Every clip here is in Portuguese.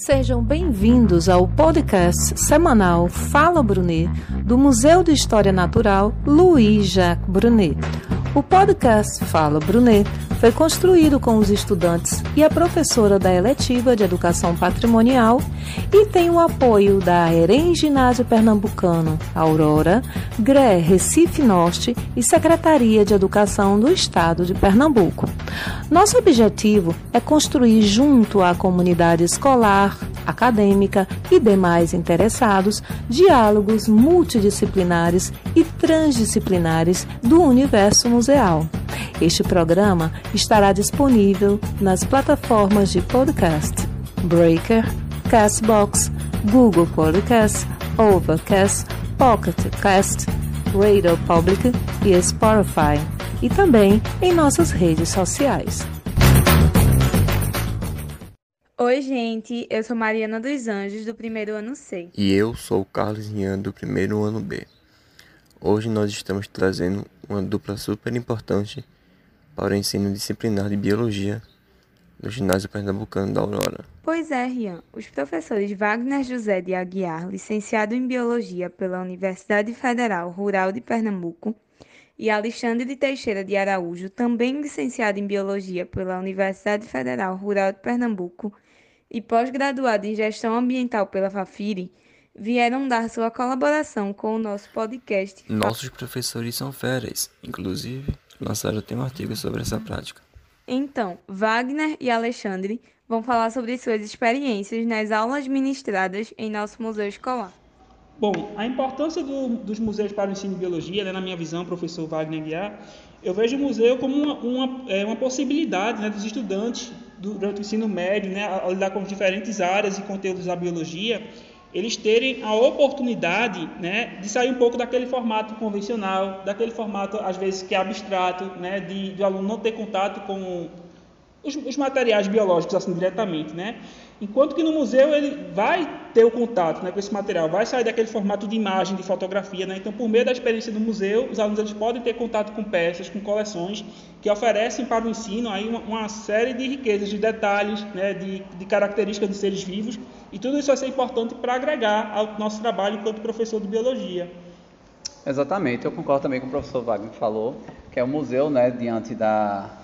Sejam bem-vindos ao podcast semanal Fala Brunet, do Museu de História Natural Louis Jacques Brunet. O podcast Fala Brunet foi construído com os estudantes e a professora da eletiva de Educação Patrimonial e tem o apoio da EREM Ginásio Pernambucano, Aurora, GRE Recife Norte e Secretaria de Educação do Estado de Pernambuco. Nosso objetivo é construir junto à comunidade escolar, acadêmica e demais interessados diálogos multidisciplinares e transdisciplinares do universo museal. Este programa estará disponível nas plataformas de podcast Breaker, Castbox, Google Podcast, Overcast, Pocket Cast, Radio Public e Spotify, e também em nossas redes sociais. Oi, gente, eu sou Mariana dos Anjos, do primeiro ano C. E eu sou o Carlos Ian, do primeiro ano B. Hoje nós estamos trazendo uma dupla super importante para o ensino disciplinar de Biologia no Ginásio Pernambucano da Aurora. Pois é, Rian. Os professores Wagner José de Aguiar, licenciado em Biologia pela Universidade Federal Rural de Pernambuco, e Alexandre de Teixeira de Araújo, também licenciado em Biologia pela Universidade Federal Rural de Pernambuco e pós-graduado em Gestão Ambiental pela Fafiri, vieram dar sua colaboração com o nosso podcast. Nossos professores são férias, inclusive lançaram até um artigo sobre essa prática. Então, Wagner e Alexandre vão falar sobre suas experiências nas aulas ministradas em nosso museu escolar. Bom, a importância do, dos museus para o ensino de biologia, né, na minha visão, professor Wagner Guiar, eu vejo o museu como uma, uma, é, uma possibilidade né, dos estudantes durante o ensino médio, né, a lidar com diferentes áreas e conteúdos da biologia, eles terem a oportunidade né, de sair um pouco daquele formato convencional, daquele formato, às vezes, que é abstrato, né, de, de aluno não ter contato com os, os, materiais biológicos assim diretamente, né? Enquanto que no museu ele vai ter o contato né, com esse material, vai sair daquele formato de imagem, de fotografia, né? Então, por meio da experiência do museu, os alunos eles podem ter contato com peças, com coleções que oferecem para o ensino aí uma, uma série de riquezas, de detalhes, né, de, de características de seres vivos, e tudo isso vai ser importante para agregar ao nosso trabalho enquanto professor de biologia. Exatamente, eu concordo também com o professor Wagner falou, que é o museu, né, diante da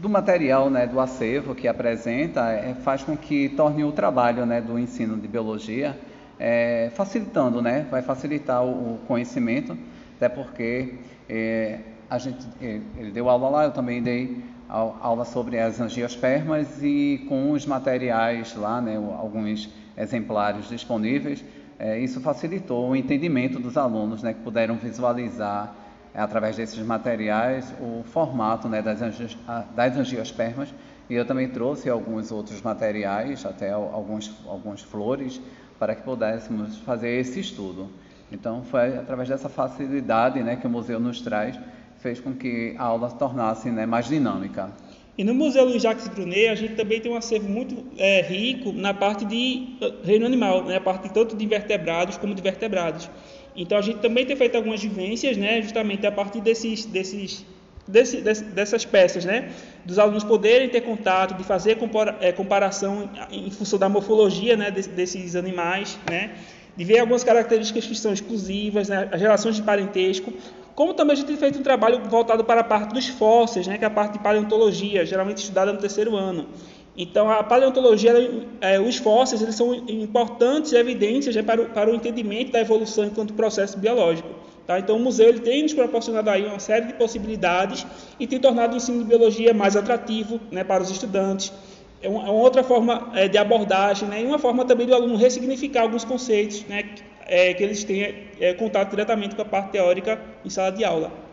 do material, né, do acervo que apresenta, é, faz com que torne o trabalho, né, do ensino de biologia é, facilitando, né, vai facilitar o, o conhecimento, até porque é, a gente, é, ele deu aula lá, eu também dei aula sobre as angiospermas e com os materiais lá, né, alguns exemplares disponíveis, é, isso facilitou o entendimento dos alunos, né, que puderam visualizar através desses materiais o formato né, das, angios, das angiospermas e eu também trouxe alguns outros materiais, até alguns, alguns flores, para que pudéssemos fazer esse estudo. Então, foi através dessa facilidade né, que o museu nos traz, fez com que a aula se tornasse né, mais dinâmica. E no Museu Luiz Jacques Brunet, a gente também tem um acervo muito é, rico na parte de eh, reino animal, né, a parte tanto de invertebrados como de vertebrados. Então a gente também tem feito algumas vivências, né, justamente a partir desses, desses, desse, dessas peças, né, dos alunos poderem ter contato, de fazer é, comparação em função da morfologia, né, desses animais, né, de ver algumas características que são exclusivas, né, as relações de parentesco, como também a gente tem feito um trabalho voltado para a parte dos fósseis, né, que é a parte de paleontologia, geralmente estudada no terceiro ano. Então, a paleontologia, é, os fósseis, eles são importantes evidências né, para, o, para o entendimento da evolução enquanto processo biológico. Tá? Então, o museu ele tem nos proporcionado aí uma série de possibilidades e tem tornado o ensino de biologia mais atrativo né, para os estudantes. É uma, é uma outra forma é, de abordagem né, e uma forma também do aluno ressignificar alguns conceitos né, que, é, que eles têm é, contato diretamente com a parte teórica em sala de aula.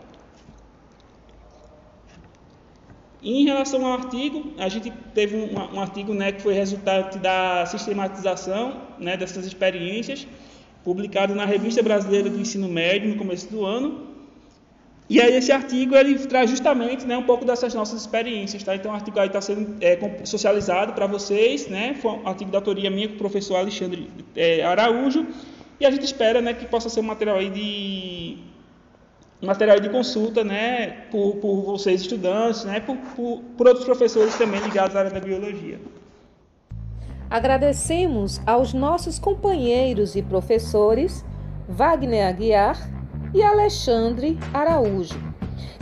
Em relação ao artigo, a gente teve um, um artigo né, que foi resultado da sistematização né, dessas experiências, publicado na Revista Brasileira do Ensino Médio no começo do ano. E aí esse artigo ele traz justamente né, um pouco dessas nossas experiências. Tá? Então o artigo está sendo é, socializado para vocês, né? foi um artigo da autoria minha com o professor Alexandre é, Araújo, e a gente espera né, que possa ser um material aí de material de consulta, né, por, por vocês estudantes, né, por, por, por outros professores também ligados à área da biologia. Agradecemos aos nossos companheiros e professores Wagner Aguiar e Alexandre Araújo,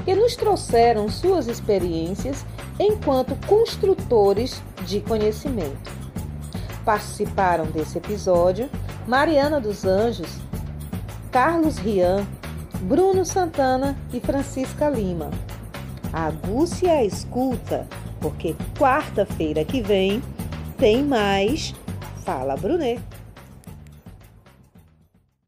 que nos trouxeram suas experiências enquanto construtores de conhecimento. Participaram desse episódio Mariana dos Anjos, Carlos Rian, Bruno Santana e Francisca Lima. Aguce a escuta, porque quarta-feira que vem tem mais Fala Brunet.